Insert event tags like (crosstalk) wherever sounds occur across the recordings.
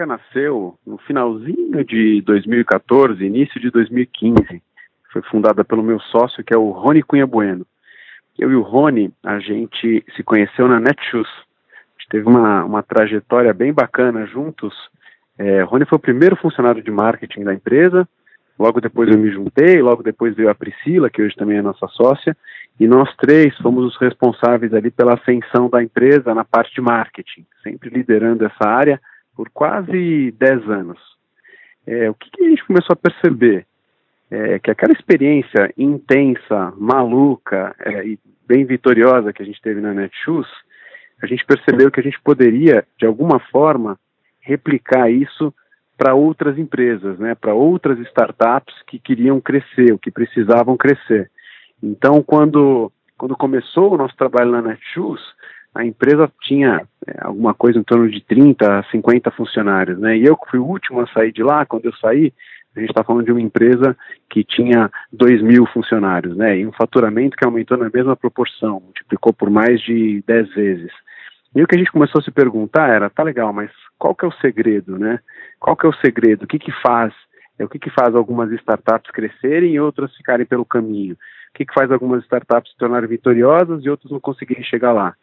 Nasceu no finalzinho de 2014, início de 2015. Foi fundada pelo meu sócio, que é o Rony Cunha Bueno. Eu e o Rony, a gente se conheceu na Netshoes. A gente teve uma, uma trajetória bem bacana juntos. É, Rony foi o primeiro funcionário de marketing da empresa. Logo depois eu me juntei, logo depois veio a Priscila, que hoje também é nossa sócia, e nós três fomos os responsáveis ali pela ascensão da empresa na parte de marketing, sempre liderando essa área por quase 10 anos. É, o que, que, a gente começou a perceber? É, que aquela experiência intensa, maluca é, e bem vitoriosa que a gente teve na Netshoes, a gente percebeu que a gente poderia, de alguma forma, replicar isso para outras empresas, né, para outras startups que queriam crescer, ou que precisavam crescer. Então, quando, quando começou o nosso trabalho na Netshoes, a empresa tinha é, alguma coisa em torno de 30 a 50 funcionários, né? E eu fui o último a sair de lá, quando eu saí, a gente está falando de uma empresa que tinha 2 mil funcionários, né? E um faturamento que aumentou na mesma proporção, multiplicou por mais de 10 vezes. E o que a gente começou a se perguntar era, tá legal, mas qual que é o segredo, né? Qual que é o segredo? O que que faz? É o que que faz algumas startups crescerem e outras ficarem pelo caminho? O que que faz algumas startups se tornarem vitoriosas e outras não conseguirem chegar lá?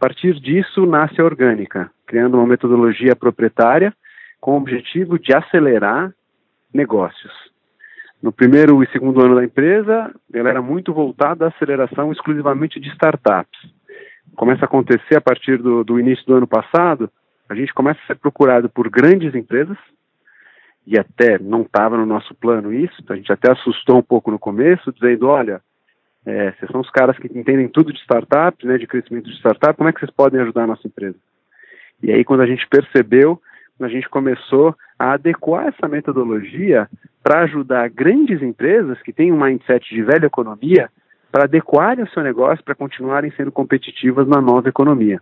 A partir disso, nasce a Orgânica, criando uma metodologia proprietária com o objetivo de acelerar negócios. No primeiro e segundo ano da empresa, ela era muito voltada à aceleração exclusivamente de startups. Começa a acontecer a partir do, do início do ano passado, a gente começa a ser procurado por grandes empresas, e até não estava no nosso plano isso, a gente até assustou um pouco no começo, dizendo, olha, é, vocês são os caras que entendem tudo de startups, né, de crescimento de startup, como é que vocês podem ajudar a nossa empresa? E aí, quando a gente percebeu, a gente começou a adequar essa metodologia para ajudar grandes empresas que têm um mindset de velha economia para adequarem o seu negócio para continuarem sendo competitivas na nova economia.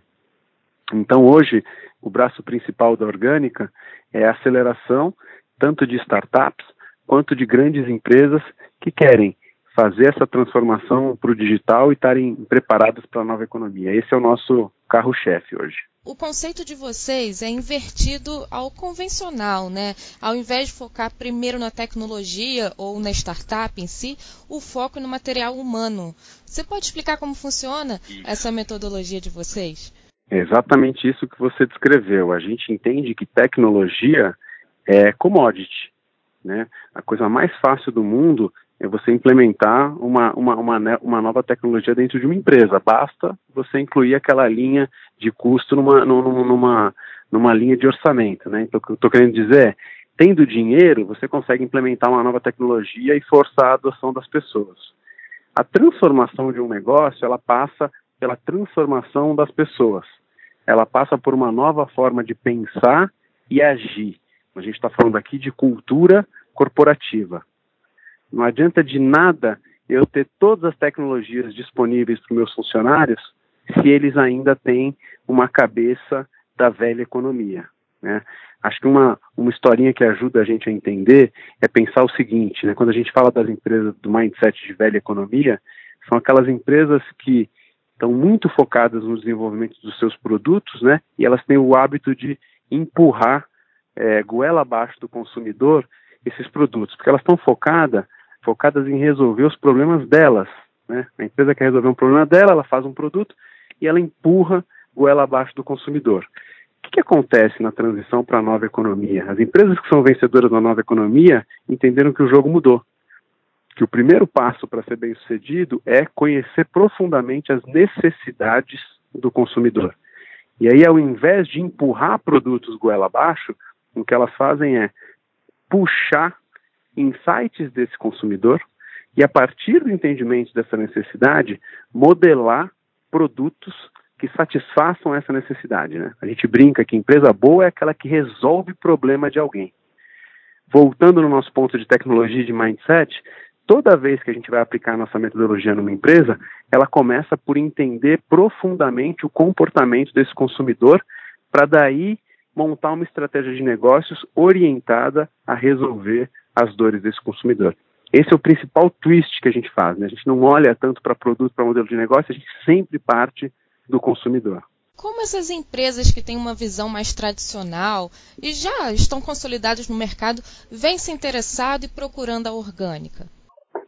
Então, hoje, o braço principal da Orgânica é a aceleração tanto de startups quanto de grandes empresas que querem fazer essa transformação para o digital e estarem preparadas para a nova economia. Esse é o nosso carro-chefe hoje. O conceito de vocês é invertido ao convencional, né? Ao invés de focar primeiro na tecnologia ou na startup em si, o foco é no material humano. Você pode explicar como funciona essa metodologia de vocês? É exatamente isso que você descreveu. A gente entende que tecnologia é commodity. Né? A coisa mais fácil do mundo é você implementar uma, uma, uma, uma, nova tecnologia dentro de uma empresa. Basta você incluir aquela linha de custo numa, numa, numa linha de orçamento. Né? Então, o que eu estou querendo dizer é, tendo dinheiro, você consegue implementar uma nova tecnologia e forçar a adoção das pessoas. A transformação de um negócio, ela passa pela transformação das pessoas. Ela passa por uma nova forma de pensar e agir. A gente está falando aqui de cultura corporativa. Não adianta de nada eu ter todas as tecnologias disponíveis para meus funcionários se eles ainda têm uma cabeça da velha economia. Né? Acho que uma, uma historinha que ajuda a gente a entender é pensar o seguinte: né? quando a gente fala das empresas do mindset de velha economia, são aquelas empresas que estão muito focadas no desenvolvimento dos seus produtos, né? E elas têm o hábito de empurrar é, goela abaixo do consumidor esses produtos, porque elas estão focadas focadas em resolver os problemas delas. Né? A empresa quer resolver um problema dela, ela faz um produto e ela empurra goela abaixo do consumidor. O que, que acontece na transição para a nova economia? As empresas que são vencedoras na nova economia entenderam que o jogo mudou. Que o primeiro passo para ser bem sucedido é conhecer profundamente as necessidades do consumidor. E aí, ao invés de empurrar produtos goela abaixo, o que elas fazem é puxar insights desse consumidor e, a partir do entendimento dessa necessidade, modelar produtos que satisfaçam essa necessidade. Né? A gente brinca que empresa boa é aquela que resolve problema de alguém. Voltando no nosso ponto de tecnologia e de mindset, toda vez que a gente vai aplicar nossa metodologia numa empresa, ela começa por entender profundamente o comportamento desse consumidor, para daí montar uma estratégia de negócios orientada a resolver as dores desse consumidor. Esse é o principal twist que a gente faz. Né? A gente não olha tanto para produto, para modelo de negócio, a gente sempre parte do consumidor. como essas empresas que têm uma visão mais tradicional e já estão consolidadas no mercado vêm se interessando e procurando a orgânica?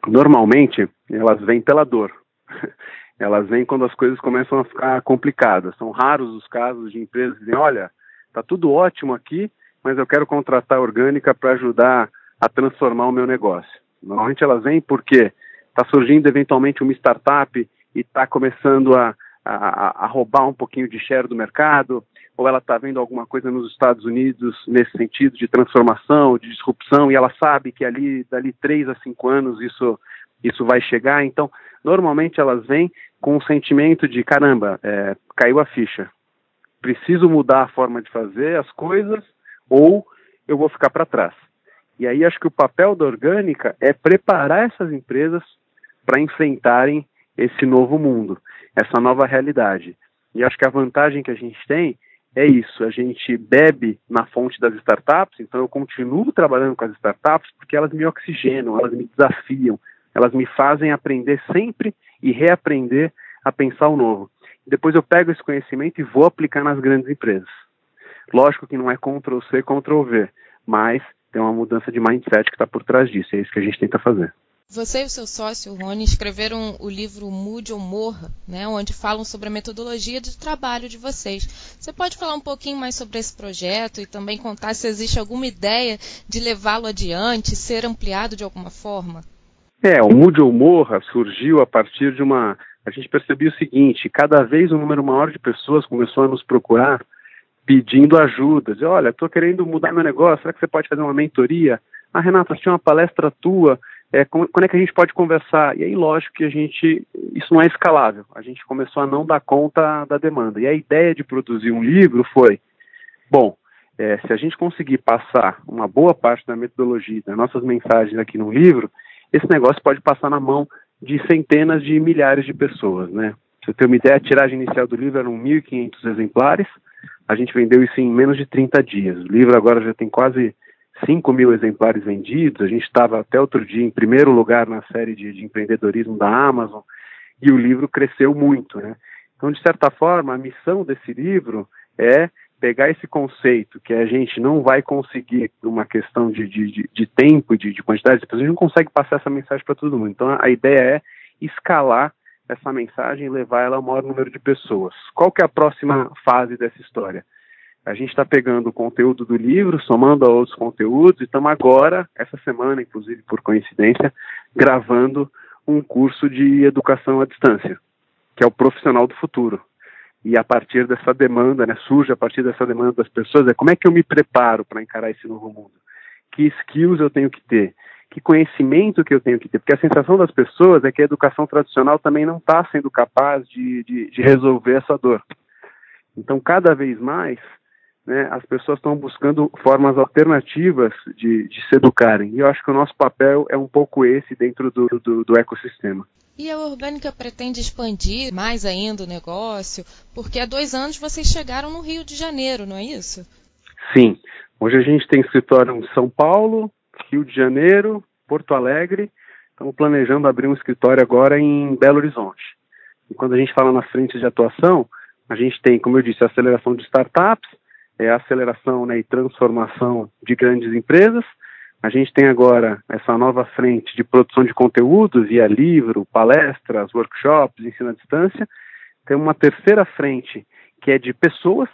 Normalmente, elas vêm pela dor. (laughs) Elas vêm quando as coisas começam a ficar complicadas. São raros os casos de empresas que dizem: olha, está tudo ótimo aqui, mas eu quero contratar a orgânica para ajudar a transformar o meu negócio. Normalmente elas vêm porque está surgindo eventualmente uma startup e está começando a, a, a, roubar um pouquinho de share do mercado, ou ela está vendo alguma coisa nos Estados Unidos nesse sentido de transformação, de disrupção, e ela sabe que ali, dali três a cinco anos, isso, isso vai chegar. Então, normalmente elas vêm com o sentimento de, caramba, é, caiu a ficha, preciso mudar a forma de fazer as coisas, ou eu vou ficar para trás. E aí acho que o papel da orgânica é preparar essas empresas para enfrentarem esse novo mundo, essa nova realidade. E acho que a vantagem que a gente tem é isso, a gente bebe na fonte das startups, então eu continuo trabalhando com as startups porque elas me oxigenam, elas me desafiam, elas me fazem aprender sempre e reaprender a pensar o novo. Depois eu pego esse conhecimento e vou aplicar nas grandes empresas. Lógico que não é Ctrl C, Ctrl V, mas tem uma mudança de mindset que está por trás disso, é isso que a gente tenta fazer. Você e o seu sócio, Rony, escreveram o livro Mude ou Morra, né, onde falam sobre a metodologia de trabalho de vocês. Você pode falar um pouquinho mais sobre esse projeto e também contar se existe alguma ideia de levá-lo adiante, ser ampliado de alguma forma? É, o Mude ou Morra surgiu a partir de uma. A gente percebeu o seguinte: cada vez um número maior de pessoas começou a nos procurar pedindo ajuda. Dizer, olha, estou querendo mudar meu negócio, será que você pode fazer uma mentoria? Ah, Renata, tinha uma palestra tua é, quando é que a gente pode conversar? E aí, lógico que a gente, isso não é escalável. A gente começou a não dar conta da demanda. E a ideia de produzir um livro foi, bom, é, se a gente conseguir passar uma boa parte da metodologia, das nossas mensagens aqui no livro, esse negócio pode passar na mão de centenas de milhares de pessoas, né? Se você uma ideia, a tiragem inicial do livro eram 1.500 exemplares, a gente vendeu isso em menos de 30 dias. O livro agora já tem quase 5 mil exemplares vendidos. A gente estava até outro dia em primeiro lugar na série de, de, empreendedorismo da Amazon e o livro cresceu muito, né? Então, de certa forma, a missão desse livro é pegar esse conceito que a gente não vai conseguir, uma questão de, de, de tempo e de, de, quantidade de pessoas, a gente não consegue passar essa mensagem para todo mundo. Então, a ideia é escalar essa mensagem e levar ela ao maior número de pessoas. Qual que é a próxima fase dessa história? A gente está pegando o conteúdo do livro, somando a outros conteúdos, e estamos agora, essa semana, inclusive por coincidência, gravando um curso de educação à distância, que é o profissional do futuro. E a partir dessa demanda, né, surge a partir dessa demanda das pessoas, é como é que eu me preparo para encarar esse novo mundo? Que skills eu tenho que ter? Que conhecimento que eu tenho que ter? Porque a sensação das pessoas é que a educação tradicional também não está sendo capaz de, de, de resolver essa dor. Então, cada vez mais, né, as pessoas estão buscando formas alternativas de, de, se educarem. E eu acho que o nosso papel é um pouco esse dentro do, do, do ecossistema. E a Orgânica pretende expandir mais ainda o negócio, porque há dois anos vocês chegaram no Rio de Janeiro, não é isso? Sim. Hoje a gente tem escritório em São Paulo, Rio de Janeiro, Porto Alegre. Estamos planejando abrir um escritório agora em Belo Horizonte. E quando a gente fala na frente de atuação, a gente tem, como eu disse, a aceleração de startups, é a aceleração né, e transformação de grandes empresas. A gente tem agora essa nova frente de produção de conteúdos via livro, palestras, workshops, ensino à distância. Tem uma terceira frente que é de pessoas.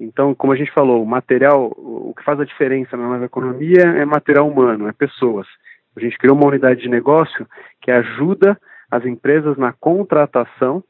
Então, como a gente falou, o material, o que faz a diferença na nova economia é material humano, é pessoas. A gente criou uma unidade de negócio que ajuda as empresas na contratação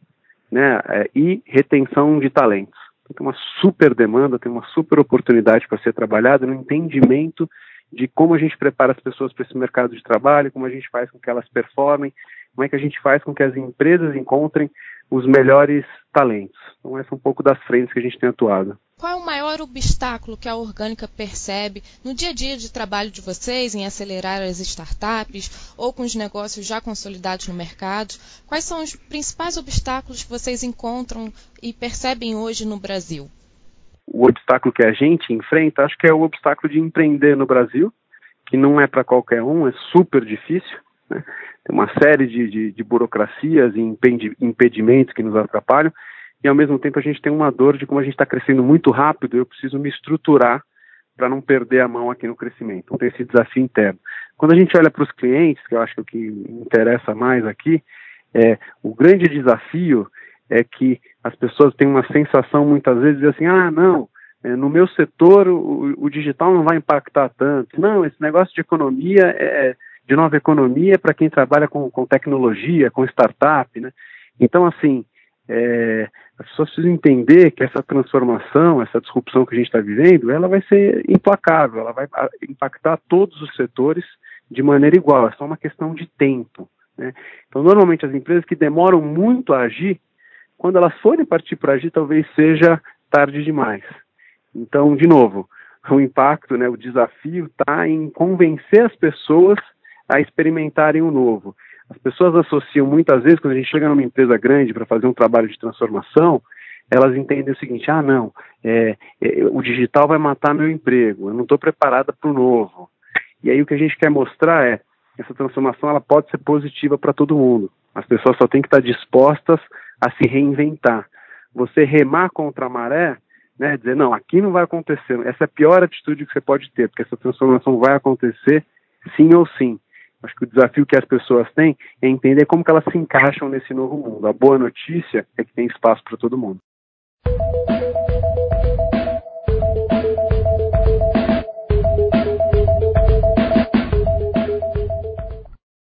né, é, e retenção de talentos tem uma super demanda, tem uma super oportunidade para ser trabalhada no entendimento de como a gente prepara as pessoas para esse mercado de trabalho, como a gente faz com que elas performem, como é que a gente faz com que as empresas encontrem os melhores talentos. Então, essa é um pouco das frentes que a gente tem atuado. Qual é o maior obstáculo que a Orgânica percebe no dia a dia de trabalho de vocês em acelerar as startups ou com os negócios já consolidados no mercado? Quais são os principais obstáculos que vocês encontram e percebem hoje no Brasil? O obstáculo que a gente enfrenta, acho que é o obstáculo de empreender no Brasil, que não é para qualquer um, é super difícil. Né? Tem uma série de, de, de burocracias e impedimentos que nos atrapalham. E ao mesmo tempo a gente tem uma dor de como a gente está crescendo muito rápido, eu preciso me estruturar para não perder a mão aqui no crescimento. Então tem esse desafio interno. Quando a gente olha para os clientes, que eu acho que é o que interessa mais aqui, é o grande desafio é que as pessoas têm uma sensação muitas vezes de assim, ah, não, é, no meu setor o, o, digital não vai impactar tanto. Não, esse negócio de economia é de nova economia para quem trabalha com, com tecnologia, com startup, né? Então, assim, é, as pessoas precisam entender que essa transformação, essa disrupção que a gente está vivendo, ela vai ser implacável, ela vai impactar todos os setores de maneira igual, é só uma questão de tempo. Né? Então, normalmente, as empresas que demoram muito a agir, quando elas forem partir para agir, talvez seja tarde demais. Então, de novo, o impacto, né, o desafio está em convencer as pessoas a experimentarem o novo. As pessoas associam muitas vezes, quando a gente chega numa empresa grande para fazer um trabalho de transformação, elas entendem o seguinte: ah, não, é, é, o digital vai matar meu emprego, eu não estou preparada para o novo. E aí o que a gente quer mostrar é essa transformação ela pode ser positiva para todo mundo. As pessoas só têm que estar dispostas a se reinventar. Você remar contra a maré, né, dizer não, aqui não vai acontecer. Essa é a pior atitude que você pode ter, porque essa transformação vai acontecer sim ou sim. Acho que o desafio que as pessoas têm é entender como que elas se encaixam nesse novo mundo. A boa notícia é que tem espaço para todo mundo.